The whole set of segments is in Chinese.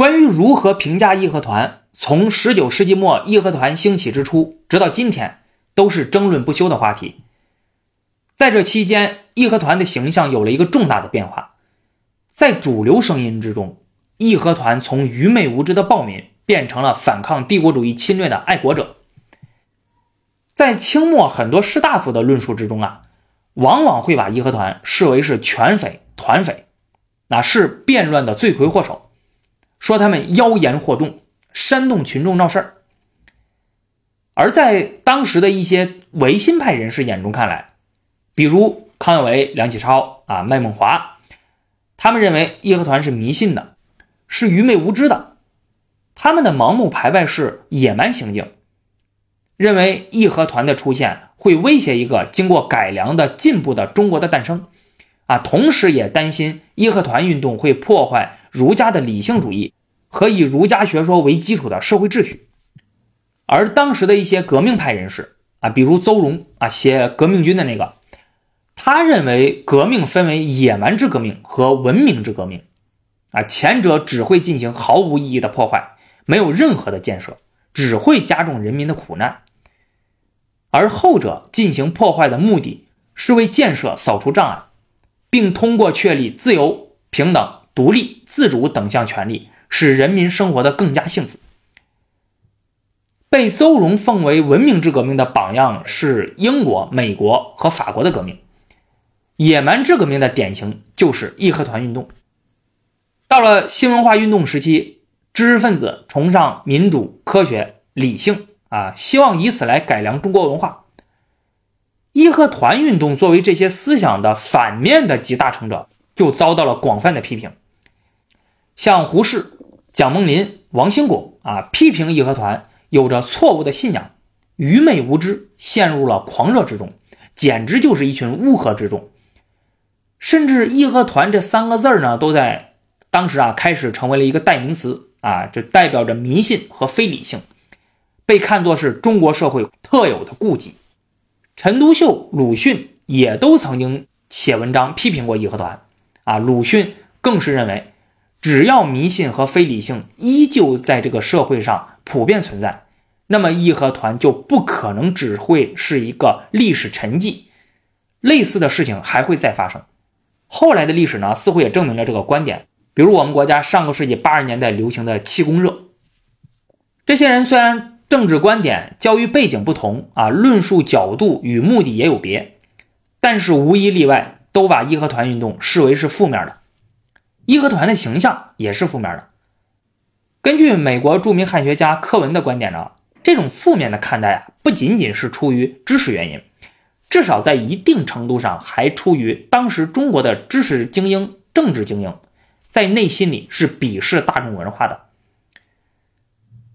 关于如何评价义和团，从十九世纪末义和团兴起之初，直到今天，都是争论不休的话题。在这期间，义和团的形象有了一个重大的变化，在主流声音之中，义和团从愚昧无知的暴民变成了反抗帝国主义侵略的爱国者。在清末很多士大夫的论述之中啊，往往会把义和团视为是权匪、团匪，那是变乱的罪魁祸首。说他们妖言惑众，煽动群众闹事儿。而在当时的一些维新派人士眼中看来，比如康有为、梁启超啊、麦孟华，他们认为义和团是迷信的，是愚昧无知的，他们的盲目排外是野蛮行径，认为义和团的出现会威胁一个经过改良的进步的中国的诞生，啊，同时也担心义和团运动会破坏。儒家的理性主义和以儒家学说为基础的社会秩序，而当时的一些革命派人士啊，比如邹容啊，写《革命军》的那个，他认为革命分为野蛮之革命和文明之革命，啊，前者只会进行毫无意义的破坏，没有任何的建设，只会加重人民的苦难；而后者进行破坏的目的是为建设扫除障碍，并通过确立自由平等。独立、自主等项权利，使人民生活的更加幸福。被邹容奉为文明之革命的榜样是英国、美国和法国的革命。野蛮之革命的典型就是义和团运动。到了新文化运动时期，知识分子崇尚民主、科学、理性啊，希望以此来改良中国文化。义和团运动作为这些思想的反面的集大成者，就遭到了广泛的批评。像胡适、蒋梦麟、王兴拱啊，批评义和团有着错误的信仰，愚昧无知，陷入了狂热之中，简直就是一群乌合之众。甚至“义和团”这三个字呢，都在当时啊开始成为了一个代名词啊，就代表着迷信和非理性，被看作是中国社会特有的痼疾。陈独秀、鲁迅也都曾经写文章批评过义和团啊，鲁迅更是认为。只要迷信和非理性依旧在这个社会上普遍存在，那么义和团就不可能只会是一个历史沉寂，类似的事情还会再发生。后来的历史呢，似乎也证明了这个观点。比如我们国家上个世纪八十年代流行的气功热，这些人虽然政治观点、教育背景不同啊，论述角度与目的也有别，但是无一例外都把义和团运动视为是负面的。义和团的形象也是负面的。根据美国著名汉学家柯文的观点呢，这种负面的看待啊，不仅仅是出于知识原因，至少在一定程度上还出于当时中国的知识精英、政治精英在内心里是鄙视大众文化的。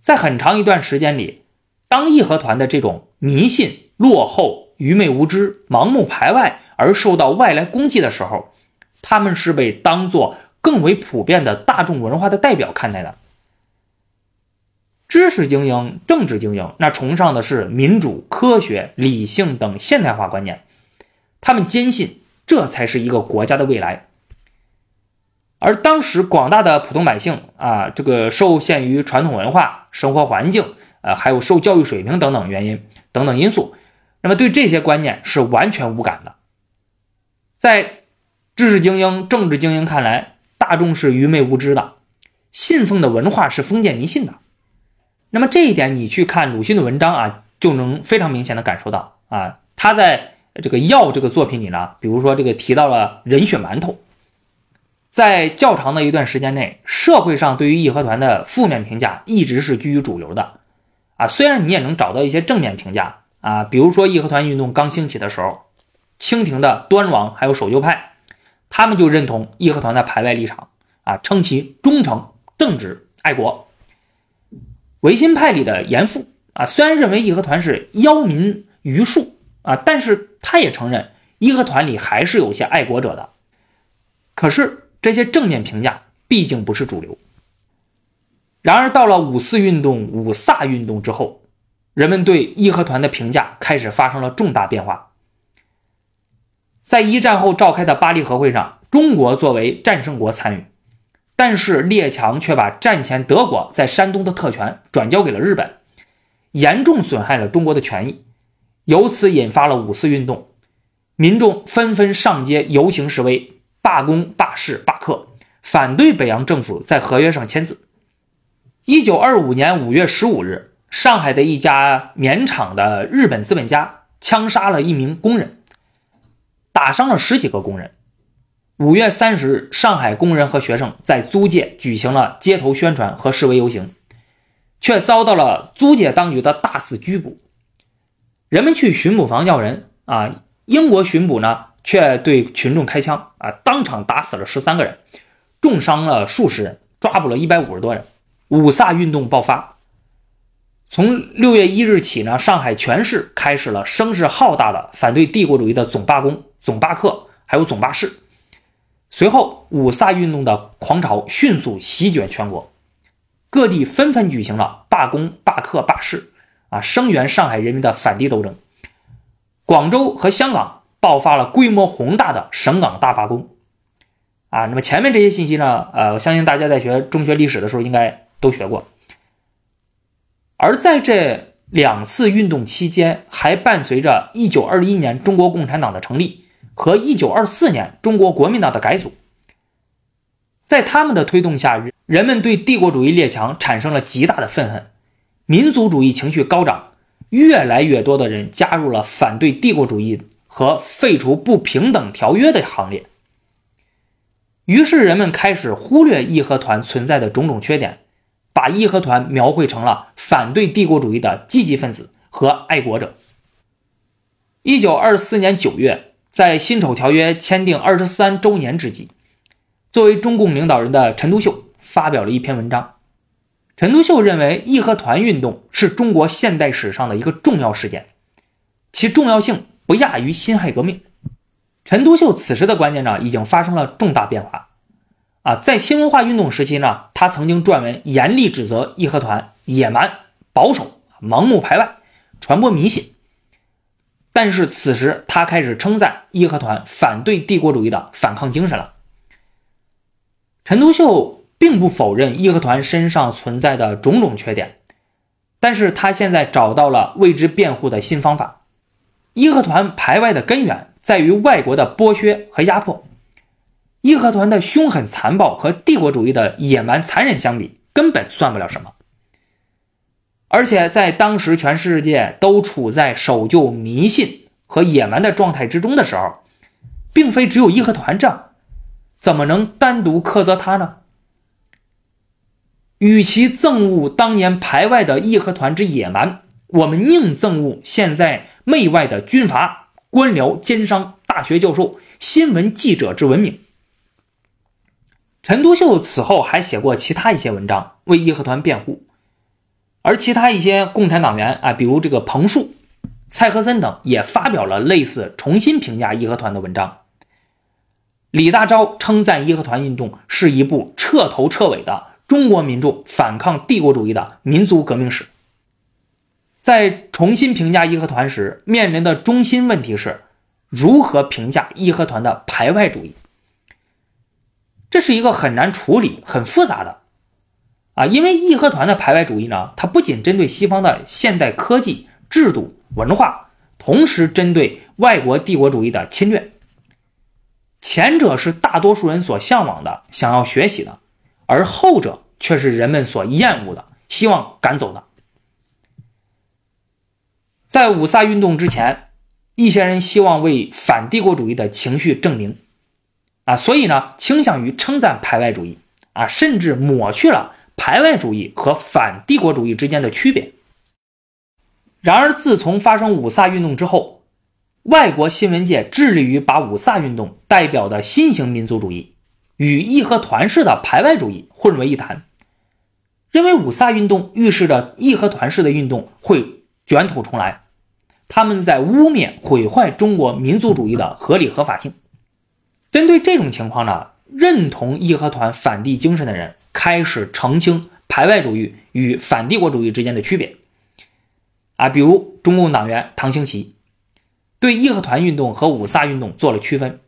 在很长一段时间里，当义和团的这种迷信、落后、愚昧无知、盲目排外而受到外来攻击的时候，他们是被当作更为普遍的大众文化的代表看待的，知识精英、政治精英，那崇尚的是民主、科学、理性等现代化观念，他们坚信这才是一个国家的未来。而当时广大的普通百姓啊，这个受限于传统文化、生活环境，呃，还有受教育水平等等原因等等因素，那么对这些观念是完全无感的，在。知识精英、政治精英看来，大众是愚昧无知的，信奉的文化是封建迷信的。那么这一点，你去看鲁迅的文章啊，就能非常明显的感受到啊。他在这个《药》这个作品里呢，比如说这个提到了人血馒头，在较长的一段时间内，社会上对于义和团的负面评价一直是居于主流的啊。虽然你也能找到一些正面评价啊，比如说义和团运动刚兴起的时候，清廷的端王还有守旧派。他们就认同义和团的排外立场啊，称其忠诚、正直、爱国。维新派里的严复啊，虽然认为义和团是妖民愚术啊，但是他也承认义和团里还是有些爱国者的。可是这些正面评价毕竟不是主流。然而到了五四运动、五卅运动之后，人们对义和团的评价开始发生了重大变化。在一战后召开的巴黎和会上，中国作为战胜国参与，但是列强却把战前德国在山东的特权转交给了日本，严重损害了中国的权益，由此引发了五四运动，民众纷纷上街游行示威、罢工、罢市、罢课，反对北洋政府在合约上签字。一九二五年五月十五日，上海的一家棉厂的日本资本家枪杀了一名工人，打伤了十几个工人。五月三十日，上海工人和学生在租界举行了街头宣传和示威游行，却遭到了租界当局的大肆拘捕。人们去巡捕房要人啊，英国巡捕呢却对群众开枪啊，当场打死了十三个人，重伤了数十人，抓捕了一百五十多人。五卅运动爆发，从六月一日起呢，上海全市开始了声势浩大的反对帝国主义的总罢工、总罢课，还有总罢市。随后，五卅运动的狂潮迅速席卷全国，各地纷纷举行了罢工、罢课、罢市，啊，声援上海人民的反帝斗争。广州和香港爆发了规模宏大的省港大罢工，啊，那么前面这些信息呢，呃，我相信大家在学中学历史的时候应该都学过。而在这两次运动期间，还伴随着一九二一年中国共产党的成立。和一九二四年中国国民党的改组，在他们的推动下，人们对帝国主义列强产生了极大的愤恨，民族主义情绪高涨，越来越多的人加入了反对帝国主义和废除不平等条约的行列。于是，人们开始忽略义和团存在的种种缺点，把义和团描绘成了反对帝国主义的积极分子和爱国者。一九二四年九月。在辛丑条约签订二十三周年之际，作为中共领导人的陈独秀发表了一篇文章。陈独秀认为，义和团运动是中国现代史上的一个重要事件，其重要性不亚于辛亥革命。陈独秀此时的观念呢，已经发生了重大变化。啊，在新文化运动时期呢，他曾经撰文严厉指责义和团野蛮、保守、盲目排外、传播迷信。但是此时，他开始称赞义和团反对帝国主义的反抗精神了。陈独秀并不否认义和团身上存在的种种缺点，但是他现在找到了为之辩护的新方法。义和团排外的根源在于外国的剥削和压迫，义和团的凶狠残暴和帝国主义的野蛮残忍相比，根本算不了什么。而且在当时全世界都处在守旧迷信和野蛮的状态之中的时候，并非只有义和团这样，怎么能单独苛责他呢？与其憎恶当年排外的义和团之野蛮，我们宁憎恶现在媚外的军阀、官僚、奸商、大学教授、新闻记者之文明。陈独秀此后还写过其他一些文章，为义和团辩护。而其他一些共产党员啊，比如这个彭树、蔡和森等，也发表了类似重新评价义和团的文章。李大钊称赞义和团运动是一部彻头彻尾的中国民众反抗帝国主义的民族革命史。在重新评价义和团时，面临的中心问题是如何评价义和团的排外主义。这是一个很难处理、很复杂的。啊，因为义和团的排外主义呢，它不仅针对西方的现代科技、制度、文化，同时针对外国帝国主义的侵略。前者是大多数人所向往的、想要学习的，而后者却是人们所厌恶的、希望赶走的。在五卅运动之前，一些人希望为反帝国主义的情绪证明，啊，所以呢，倾向于称赞排外主义，啊，甚至抹去了。排外主义和反帝国主义之间的区别。然而，自从发生五卅运动之后，外国新闻界致力于把五卅运动代表的新型民族主义与义和团式的排外主义混为一谈，认为五卅运动预示着义和团式的运动会卷土重来，他们在污蔑毁坏中国民族主义的合理合法性。针对这种情况呢，认同义和团反帝精神的人。开始澄清排外主义与反帝国主义之间的区别，啊，比如中共党员唐兴奇对义和团运动和五卅运动做了区分。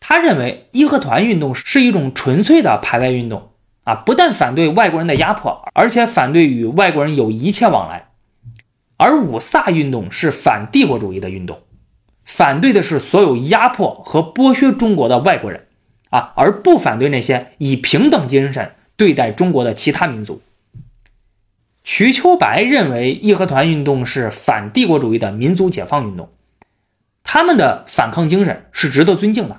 他认为义和团运动是一种纯粹的排外运动啊，不但反对外国人的压迫，而且反对与外国人有一切往来。而五卅运动是反帝国主义的运动，反对的是所有压迫和剥削中国的外国人啊，而不反对那些以平等精神对待中国的其他民族。瞿秋白认为义和团运动是反帝国主义的民族解放运动，他们的反抗精神是值得尊敬的，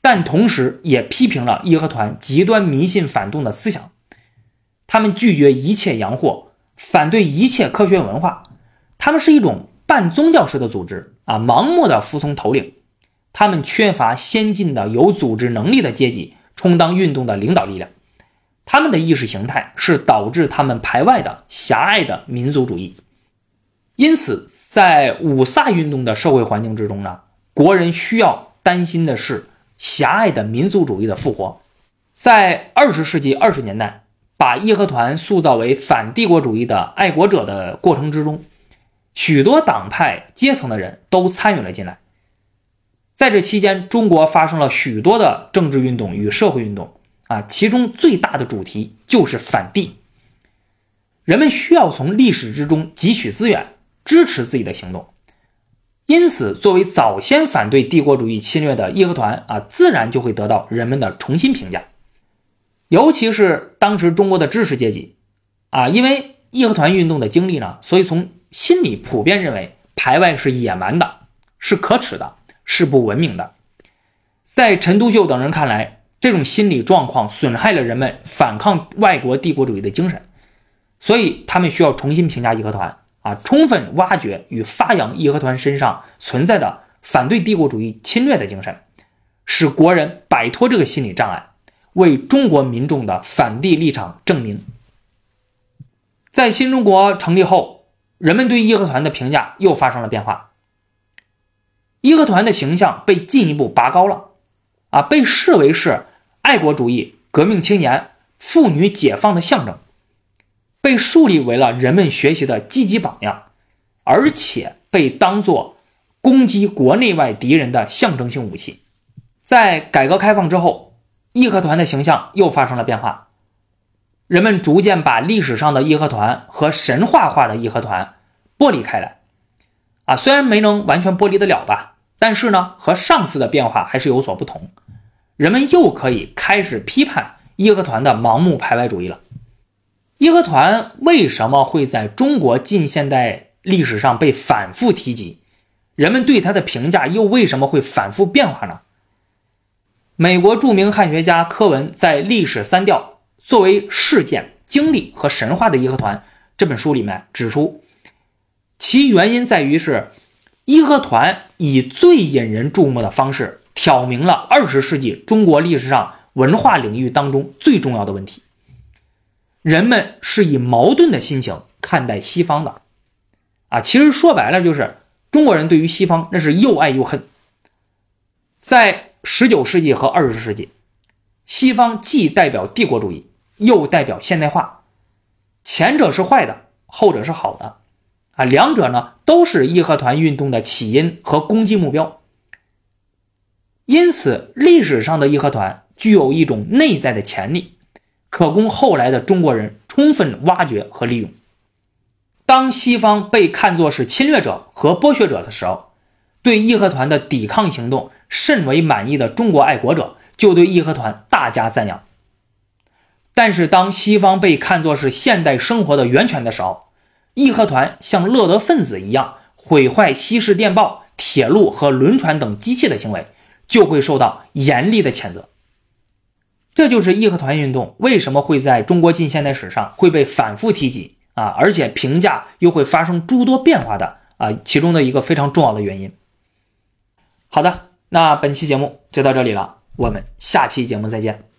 但同时也批评了义和团极端迷信反动的思想，他们拒绝一切洋货，反对一切科学文化，他们是一种半宗教式的组织啊，盲目的服从头领，他们缺乏先进的有组织能力的阶级充当运动的领导力量。他们的意识形态是导致他们排外的狭隘的民族主义，因此，在五卅运动的社会环境之中呢，国人需要担心的是狭隘的民族主义的复活。在二十世纪二十年代，把义和团塑造为反帝国主义的爱国者的过程之中，许多党派阶层的人都参与了进来。在这期间，中国发生了许多的政治运动与社会运动。啊，其中最大的主题就是反帝。人们需要从历史之中汲取资源，支持自己的行动。因此，作为早先反对帝国主义侵略的义和团啊，自然就会得到人们的重新评价。尤其是当时中国的知识阶级啊，因为义和团运动的经历呢，所以从心里普遍认为排外是野蛮的，是可耻的，是不文明的。在陈独秀等人看来。这种心理状况损害了人们反抗外国帝国主义的精神，所以他们需要重新评价义和团啊，充分挖掘与发扬义和团身上存在的反对帝国主义侵略的精神，使国人摆脱这个心理障碍，为中国民众的反帝立场证明。在新中国成立后，人们对义和团的评价又发生了变化，义和团的形象被进一步拔高了，啊，被视为是。爱国主义、革命青年、妇女解放的象征，被树立为了人们学习的积极榜样，而且被当作攻击国内外敌人的象征性武器。在改革开放之后，义和团的形象又发生了变化，人们逐渐把历史上的义和团和神话化的义和团剥离开来。啊，虽然没能完全剥离得了吧，但是呢，和上次的变化还是有所不同。人们又可以开始批判义和团的盲目排外主义了。义和团为什么会在中国近现代历史上被反复提及？人们对他的评价又为什么会反复变化呢？美国著名汉学家柯文在《历史三调：作为事件、经历和神话的义和团》这本书里面指出，其原因在于是义和团以最引人注目的方式。挑明了二十世纪中国历史上文化领域当中最重要的问题。人们是以矛盾的心情看待西方的，啊，其实说白了就是中国人对于西方那是又爱又恨。在十九世纪和二十世纪，西方既代表帝国主义，又代表现代化，前者是坏的，后者是好的，啊，两者呢都是义和团运动的起因和攻击目标。因此，历史上的义和团具有一种内在的潜力，可供后来的中国人充分挖掘和利用。当西方被看作是侵略者和剥削者的时候，对义和团的抵抗行动甚为满意的中国爱国者就对义和团大加赞扬。但是，当西方被看作是现代生活的源泉的时候，义和团像乐德分子一样毁坏西式电报、铁路和轮船等机器的行为。就会受到严厉的谴责。这就是义和团运动为什么会在中国近现代史上会被反复提及啊，而且评价又会发生诸多变化的啊，其中的一个非常重要的原因。好的，那本期节目就到这里了，我们下期节目再见。